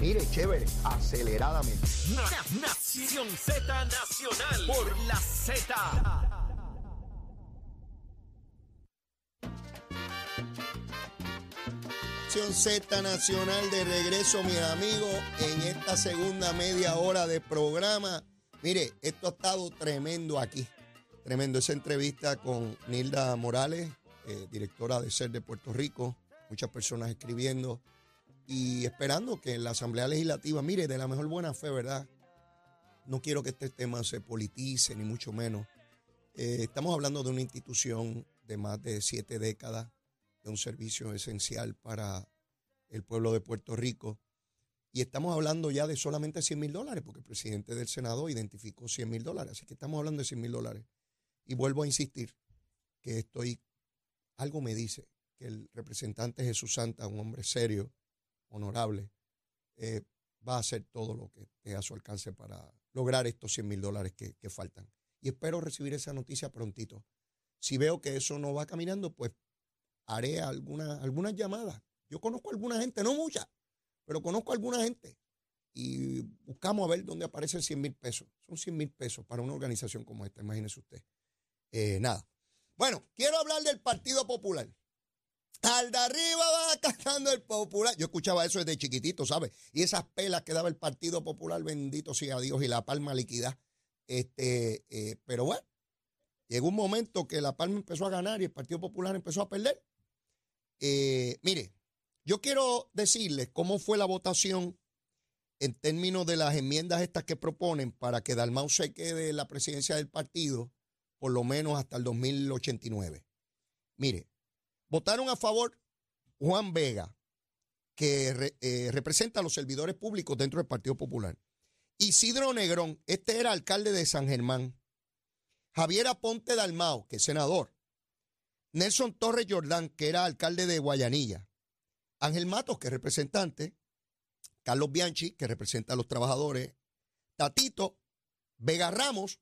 Mire, chévere, aceleradamente. Nación Z Nacional por la Z. Nación Z Nacional de regreso, mis amigos, en esta segunda media hora de programa. Mire, esto ha estado tremendo aquí. Tremendo esa entrevista con Nilda Morales, eh, directora de SER de Puerto Rico. Muchas personas escribiendo y esperando que la Asamblea Legislativa, mire, de la mejor buena fe, ¿verdad? No quiero que este tema se politice, ni mucho menos. Eh, estamos hablando de una institución de más de siete décadas, de un servicio esencial para el pueblo de Puerto Rico. Y estamos hablando ya de solamente 100 mil dólares, porque el presidente del Senado identificó 100 mil dólares. Así que estamos hablando de 100 mil dólares. Y vuelvo a insistir que estoy, algo me dice que el representante Jesús Santa, un hombre serio, honorable, eh, va a hacer todo lo que esté a su alcance para lograr estos 100 mil dólares que, faltan. Y espero recibir esa noticia prontito. Si veo que eso no va caminando, pues haré alguna, algunas llamadas. Yo conozco a alguna gente, no mucha, pero conozco a alguna gente. Y buscamos a ver dónde aparecen 100 mil pesos. Son 100 mil pesos para una organización como esta, imagínese usted. Eh, nada. Bueno, quiero hablar del Partido Popular. Al de arriba va cantando el popular. Yo escuchaba eso desde chiquitito, ¿sabes? Y esas pelas que daba el Partido Popular, bendito sea Dios, y la palma liquidad. Este, eh, pero bueno, llegó un momento que la palma empezó a ganar y el Partido Popular empezó a perder. Eh, mire, yo quiero decirles cómo fue la votación en términos de las enmiendas estas que proponen para que Dalmau se quede en la presidencia del partido por lo menos hasta el 2089. Mire, Votaron a favor Juan Vega, que eh, representa a los servidores públicos dentro del Partido Popular. Isidro Negrón, este era alcalde de San Germán. Javier Aponte Dalmao, que es senador. Nelson Torres Jordán, que era alcalde de Guayanilla. Ángel Matos, que es representante. Carlos Bianchi, que representa a los trabajadores. Tatito, Vega Ramos,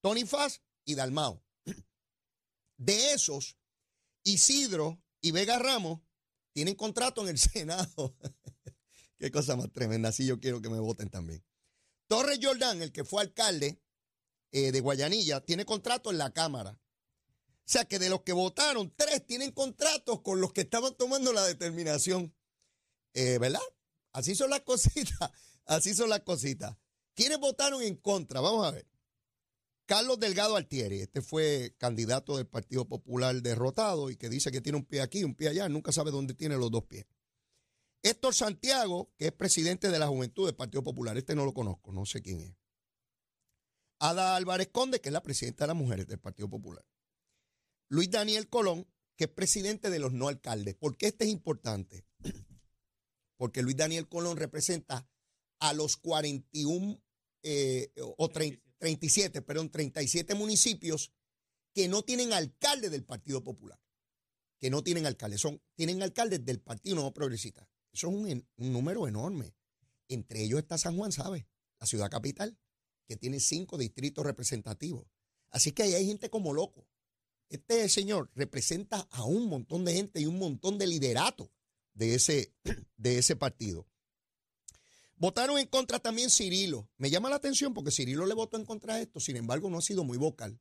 Tony Faz y Dalmao. De esos, Isidro y Vega Ramos tienen contrato en el Senado. Qué cosa más tremenda. Así yo quiero que me voten también. Torres Jordán, el que fue alcalde eh, de Guayanilla, tiene contrato en la Cámara. O sea que de los que votaron, tres tienen contratos con los que estaban tomando la determinación. Eh, ¿Verdad? Así son las cositas. Así son las cositas. ¿Quiénes votaron en contra? Vamos a ver. Carlos Delgado Altieri, este fue candidato del Partido Popular derrotado y que dice que tiene un pie aquí, un pie allá, nunca sabe dónde tiene los dos pies. Héctor Santiago, que es presidente de la Juventud del Partido Popular, este no lo conozco, no sé quién es. Ada Álvarez Conde, que es la presidenta de las mujeres del Partido Popular. Luis Daniel Colón, que es presidente de los no alcaldes. ¿Por qué este es importante? Porque Luis Daniel Colón representa a los 41 eh, o 30, 37, perdón, 37 municipios que no tienen alcalde del Partido Popular. Que no tienen alcalde. Son, tienen alcaldes del Partido Nuevo Progresista. Eso es un, número enorme. Entre ellos está San Juan, ¿sabe? La ciudad capital, que tiene cinco distritos representativos. Así que ahí hay gente como loco. Este señor representa a un montón de gente y un montón de liderato de ese, de ese partido. Votaron en contra también Cirilo. Me llama la atención porque Cirilo le votó en contra de esto, sin embargo no ha sido muy vocal.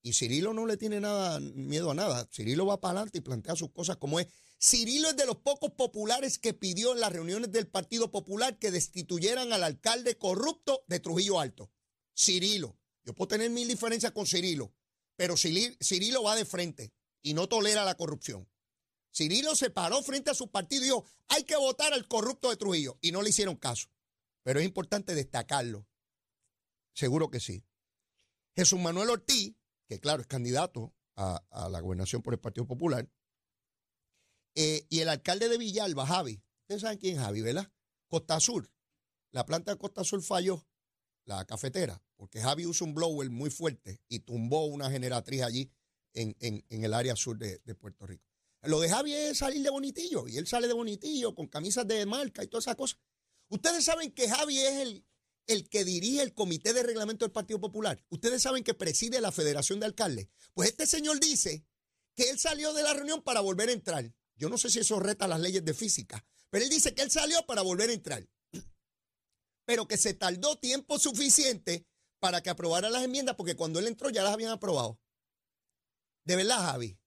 Y Cirilo no le tiene nada miedo a nada. Cirilo va para adelante y plantea sus cosas como es. Cirilo es de los pocos populares que pidió en las reuniones del Partido Popular que destituyeran al alcalde corrupto de Trujillo Alto. Cirilo. Yo puedo tener mil diferencias con Cirilo, pero Cirilo va de frente y no tolera la corrupción. Cirilo se paró frente a su partido y dijo, hay que votar al corrupto de Trujillo. Y no le hicieron caso. Pero es importante destacarlo. Seguro que sí. Jesús Manuel Ortiz, que claro, es candidato a, la gobernación por el Partido Popular, eh, y el alcalde de Villalba, Javi. Ustedes saben quién es Javi, ¿verdad? Costa Sur. La planta de Costa Sur falló, la cafetera, porque Javi usa un blower muy fuerte y tumbó una generatriz allí en, el área sur de Puerto Rico. Lo de Javi es salir de bonitillo y él sale de bonitillo con camisas de marca y todas esas cosas. Ustedes saben que Javi es el, el que dirige el comité de reglamento del Partido Popular. Ustedes saben que preside la Federación de Alcaldes. Pues este señor dice que él salió de la reunión para volver a entrar. Yo no sé si eso reta las leyes de física, Pero él dice que él salió para volver a entrar. Pero que se tardó tiempo suficiente para que aprobara las enmiendas, porque cuando él entró ya las habían aprobado. De verdad, Javi,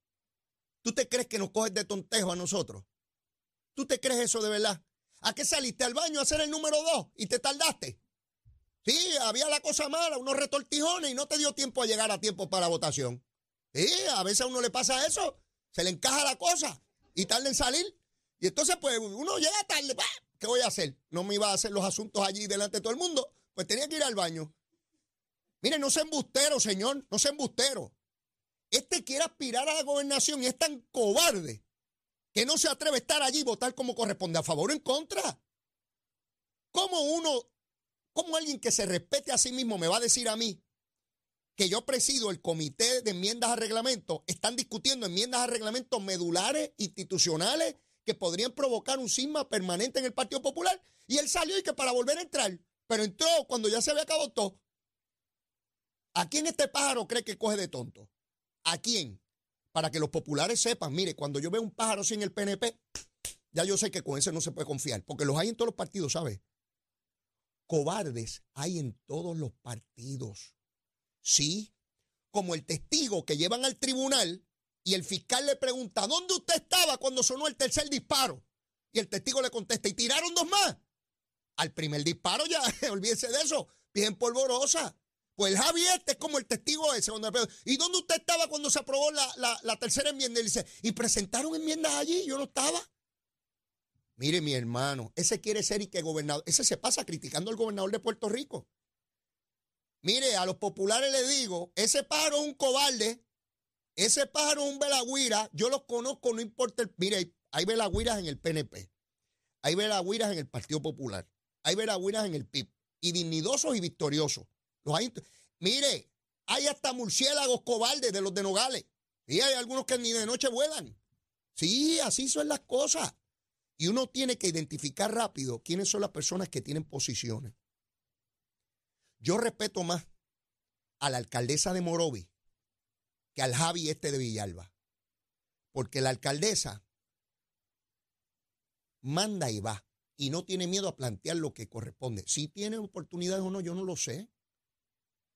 ¿tú te crees que nos coges de tontejo a nosotros? ¿Tú te crees eso de verdad? ¿A qué saliste al baño a hacer el número dos y te tardaste? Sí, había la cosa mala, unos retortijones y no te dio tiempo a llegar a tiempo para la votación. Sí, a veces a uno le pasa eso, se le encaja la cosa y tarda en salir. Y entonces, pues, uno llega tarde, ¿qué voy a hacer? No me iba a hacer los asuntos allí delante de todo el mundo, pues tenía que ir al baño. Mire, no sea embustero, señor, no sea embustero. Este quiere aspirar a la gobernación y es tan cobarde que no se atreve a estar allí y votar como corresponde, a favor o en contra. ¿Cómo uno, cómo alguien que se respete a sí mismo me va a decir a mí que yo presido el comité de enmiendas a reglamento, están discutiendo enmiendas a reglamento medulares, institucionales, que podrían provocar un cisma permanente en el Partido Popular? Y él salió y que para volver a entrar, pero entró cuando ya se había acabado todo. ¿A quién este pájaro cree que coge de tonto? ¿A quién? para que los populares sepan, mire, cuando yo veo un pájaro sin el PNP, ya yo sé que con ese no se puede confiar, porque los hay en todos los partidos, ¿sabes? Cobardes hay en todos los partidos. Sí, como el testigo que llevan al tribunal y el fiscal le pregunta, ¿dónde usted estaba cuando sonó el tercer disparo? Y el testigo le contesta, ¿y tiraron dos más? Al primer disparo ya, olvídese de eso, bien polvorosa. Pues el Javi este es como el testigo ese. ¿Y dónde usted estaba cuando se aprobó la, tercera enmienda? Y dice, ¿y presentaron enmiendas allí? Yo no estaba. Mire, mi hermano, ese quiere ser y que gobernador, ese se pasa criticando al gobernador de Puerto Rico. Mire, a los populares les digo, ese pájaro es un cobarde, ese pájaro es un velagüira, yo los conozco, no importa el... Mire, hay velagüiras en el PNP, hay velagüiras en el Partido Popular, hay velagüiras en el PIB, y dignidosos y victoriosos. Mire, hay hasta murciélagos cobardes de los de Nogales. Y hay algunos que ni de noche vuelan. Sí, así son las cosas. Y uno tiene que identificar rápido quiénes son las personas que tienen posiciones. Yo respeto más a la alcaldesa de Morovi que al Javi este de Villalba. Porque la alcaldesa manda y va y no tiene miedo a plantear lo que corresponde. Si tiene oportunidades o no, yo no lo sé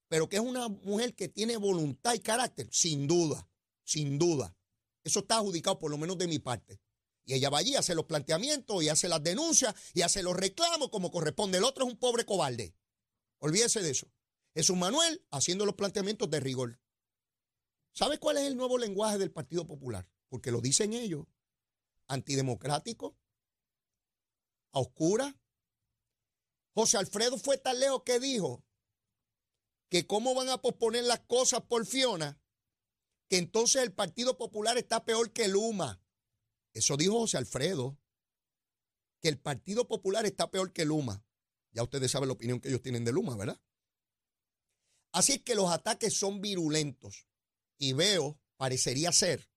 pero que es una mujer que tiene voluntad y carácter, sin duda, sin duda. Eso está adjudicado por lo menos de mi parte. Y ella va allí, hace los planteamientos y hace las denuncias y hace los reclamos como corresponde. El otro es un pobre cobarde. Olvídese de eso. Es un Manuel haciendo los planteamientos de rigor. ¿Sabe cuál es el nuevo lenguaje del Partido Popular? Porque lo dicen ellos. Antidemocrático, a oscura. José Alfredo fue tan lejos que dijo que cómo van a posponer las cosas por Fiona, que entonces el Partido Popular está peor que Luma. Eso dijo José Alfredo, que el Partido Popular está peor que Luma. Ya ustedes saben la opinión que ellos tienen de Luma, ¿verdad? Así es que los ataques son virulentos y veo, parecería ser,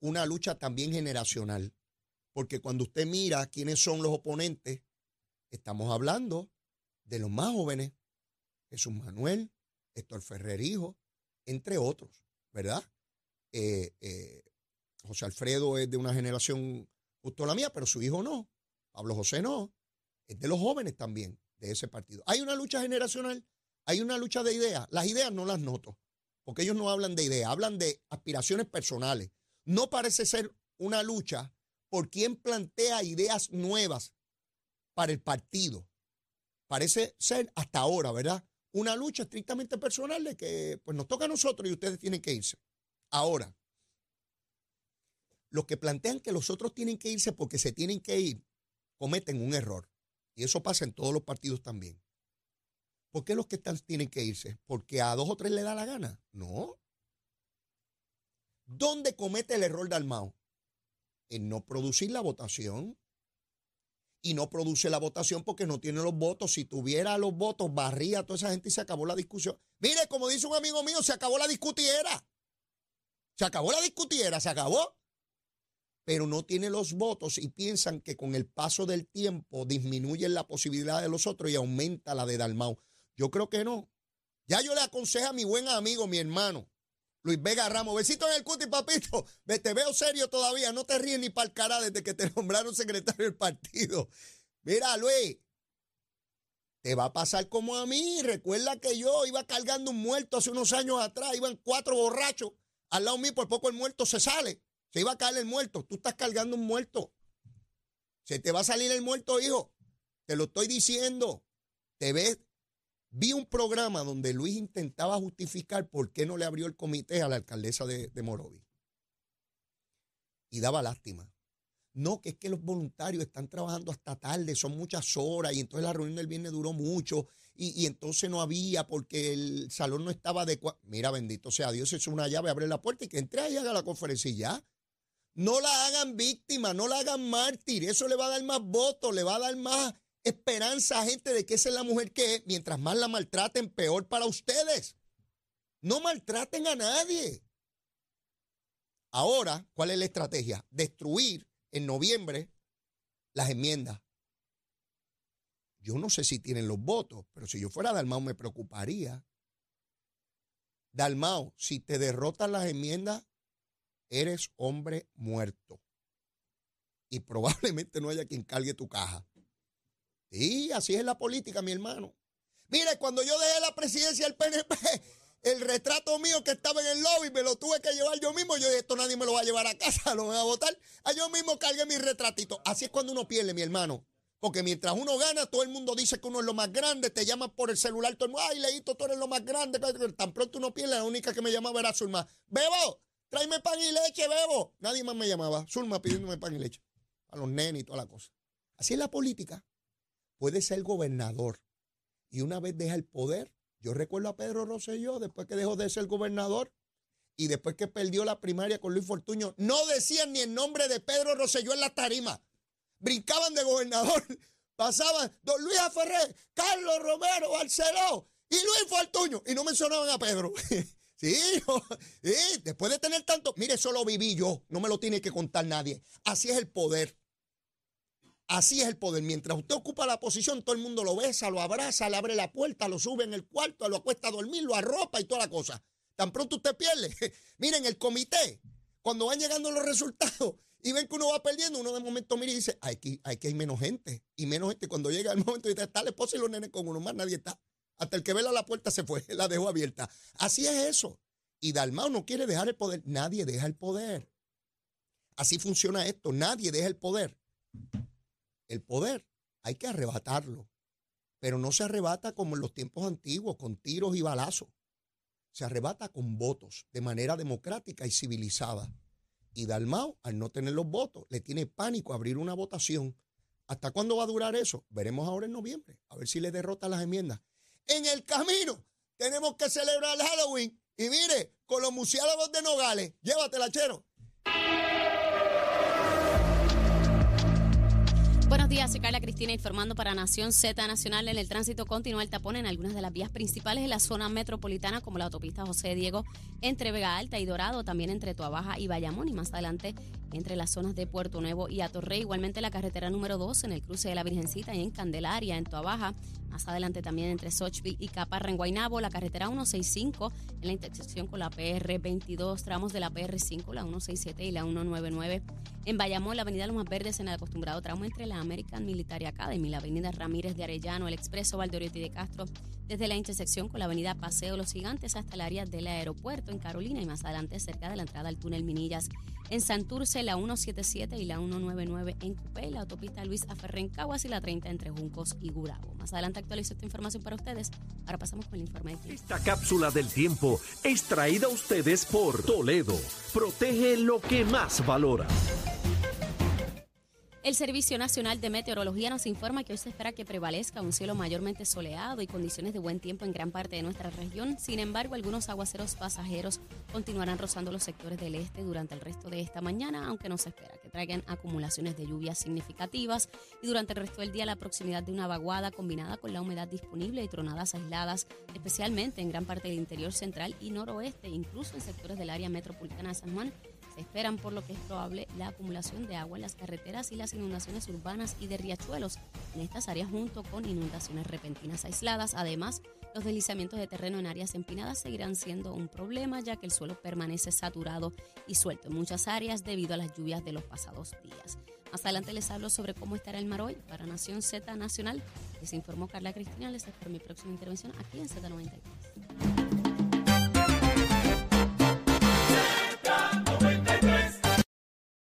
una lucha también generacional. Porque cuando usted mira quiénes son los oponentes, estamos hablando de los más jóvenes. Jesús Manuel, Héctor Ferrer Hijo, entre otros, ¿verdad? Eh, eh, José Alfredo es de una generación justo la mía, pero su hijo no. Pablo José no. Es de los jóvenes también de ese partido. Hay una lucha generacional, hay una lucha de ideas. Las ideas no las noto, porque ellos no hablan de ideas, hablan de aspiraciones personales. No parece ser una lucha por quien plantea ideas nuevas para el partido. Parece ser hasta ahora, ¿verdad? Una lucha estrictamente personal de que pues nos toca a nosotros y ustedes tienen que irse. Ahora, los que plantean que los otros tienen que irse porque se tienen que ir, cometen un error. Y eso pasa en todos los partidos también. ¿Por qué los que están tienen que irse? ¿Porque a dos o tres le da la gana? No. ¿Dónde comete el error de Almao? En no producir la votación y no produce la votación porque no tiene los votos. Si tuviera los votos, barría a toda esa gente y se acabó la discusión. Mire, como dice un amigo mío, se acabó la discutiera. Se acabó la discutiera, se acabó. Pero no tiene los votos y piensan que con el paso del tiempo disminuyen la posibilidad de los otros y aumenta la de Dalmau. Yo creo que no. Ya yo le aconsejé a mi buen amigo, mi hermano, Luis Vega Ramos, besito en el cuti, papito. Te veo serio todavía, no te ríes ni para cara desde que te nombraron secretario del partido. Mira, Luis, te va a pasar como a mí. Recuerda que yo iba cargando un muerto hace unos años atrás, iban cuatro borrachos al lado mío, por poco el muerto se sale. Se iba a caer el muerto. Tú estás cargando un muerto. Se te va a salir el muerto, hijo. Te lo estoy diciendo. Te ves. Vi un programa donde Luis intentaba justificar por qué no le abrió el comité a la alcaldesa de, de Morovi. Y daba lástima. No, que es que los voluntarios están trabajando hasta tarde, son muchas horas, y entonces la reunión del viernes duró mucho, y, entonces no había porque el salón no estaba adecuado. Mira, bendito sea Dios, es una llave, abre la puerta y que entre y haga la conferencia y ya. No la hagan víctima, no la hagan mártir, eso le va a dar más votos, le va a dar más esperanza a gente de que esa es la mujer que es. Mientras más la maltraten, peor para ustedes. No maltraten a nadie. Ahora, ¿cuál es la estrategia? Destruir en noviembre las enmiendas. Yo no sé si tienen los votos, pero si yo fuera Dalmao me preocuparía. Dalmao, si te derrotan las enmiendas, eres hombre muerto. Y probablemente no haya quien cargue tu caja. Sí, así es la política, mi hermano. Mire, cuando yo dejé la presidencia del PNP, el retrato mío que estaba en el lobby me lo tuve que llevar yo mismo. Yo dije, esto nadie me lo va a llevar a casa, lo van a votar. A yo mismo cargué mi retratito. Así es cuando uno pierde, mi hermano. Porque mientras uno gana, todo el mundo dice que uno es lo más grande, te llaman por el celular, todo el mundo, ay, Leito, tú eres lo más grande. Tan pronto uno pierde, la única que me llamaba era Zulma. Bebo, tráeme pan y leche, bebo. Nadie más me llamaba. Zulma pidiéndome pan y leche. A los nenes y toda la cosa. Así es la política. Puede ser gobernador. Y una vez deja el poder, yo recuerdo a Pedro Rosselló, después que dejó de ser gobernador y después que perdió la primaria con Luis Fortuño, no decían ni el nombre de Pedro Rosselló en la tarima. Brincaban de gobernador, pasaban Don Luis Aferré, Carlos Romero, Barceló y Luis Fortuño, y no mencionaban a Pedro. Sí, sí, después de tener tanto, mire, eso lo viví yo, no me lo tiene que contar nadie. Así es el poder. Así es el poder. Mientras usted ocupa la posición, todo el mundo lo besa, lo abraza, le abre la puerta, lo sube en el cuarto, lo acuesta a dormir, lo arropa y toda la cosa. Tan pronto usted pierde. Miren, el comité, cuando van llegando los resultados y ven que uno va perdiendo, uno de momento mira y dice, aquí, que hay menos gente. Y menos gente. Cuando llega el momento, dice, está la esposa y los nenes con uno más, nadie está. Hasta el que vela la puerta se fue, la dejó abierta. Así es eso. Y Dalmau no quiere dejar el poder. Nadie deja el poder. Así funciona esto. Nadie deja el poder. El poder hay que arrebatarlo, pero no se arrebata como en los tiempos antiguos, con tiros y balazos. Se arrebata con votos, de manera democrática y civilizada. Y Dalmao, al no tener los votos, le tiene pánico abrir una votación. ¿Hasta cuándo va a durar eso? Veremos ahora en noviembre, a ver si le derrota las enmiendas. En el camino tenemos que celebrar el Halloween. Y mire, con los murciélagos de Nogales, llévatela, chero. para días, soy Carla Cristina informando para Nación Z Nacional. En el tránsito continúa el tapón en algunas de las vías principales de la zona metropolitana, como la autopista José Diego entre Vega Alta y Dorado, también entre Tuabaja y Bayamón, y más adelante entre las zonas de Puerto Nuevo y Atorrey. Igualmente la carretera número 2 en el cruce de la Virgencita y en Candelaria, en Tuabaja. Más adelante también entre Sochville y Caparra en Guaynabo, la carretera 165 en la intersección con la PR 22, tramos de la PR 5, la 167 y la 199. En Bayamón, la avenida Los Más Verdes en el acostumbrado tramo entre la American Military Academy, la avenida Ramírez de Arellano, el expreso Valdoriotti de Castro, desde la intersección con la avenida Paseo Los Gigantes hasta el área del aeropuerto en Carolina y más adelante cerca de la entrada al túnel Minillas. En Santurce, la 177 y la 199 en Cupé, la autopista Luis Caguas y la 30 entre Juncos y Gurabo. Más adelante actualizo esta información para ustedes. Ahora pasamos con el informe de Esta cápsula del tiempo es traída a ustedes por Toledo. Protege lo que más valora. El Servicio Nacional de Meteorología nos informa que hoy se espera que prevalezca un cielo mayormente soleado y condiciones de buen tiempo en gran parte de nuestra región. Sin embargo, algunos aguaceros pasajeros continuarán rozando los sectores del este durante el resto de esta mañana, aunque no se espera que traigan acumulaciones de lluvias significativas. Y durante el resto del día, la proximidad de una vaguada combinada con la humedad disponible y tronadas aisladas, especialmente en gran parte del interior central y noroeste, incluso en sectores del área metropolitana de San Juan, esperan por lo que es probable la acumulación de agua en las carreteras y las inundaciones urbanas y de riachuelos en estas áreas junto con inundaciones repentinas aisladas. Además, Los deslizamientos de terreno en áreas empinadas seguirán siendo un problema ya que el suelo permanece saturado y suelto en muchas áreas debido a las lluvias de los pasados días. Más adelante les hablo sobre cómo estará el mar hoy para Nación Z Nacional. Les informó Carla Cristina. Les espero mi próxima intervención aquí en Z93.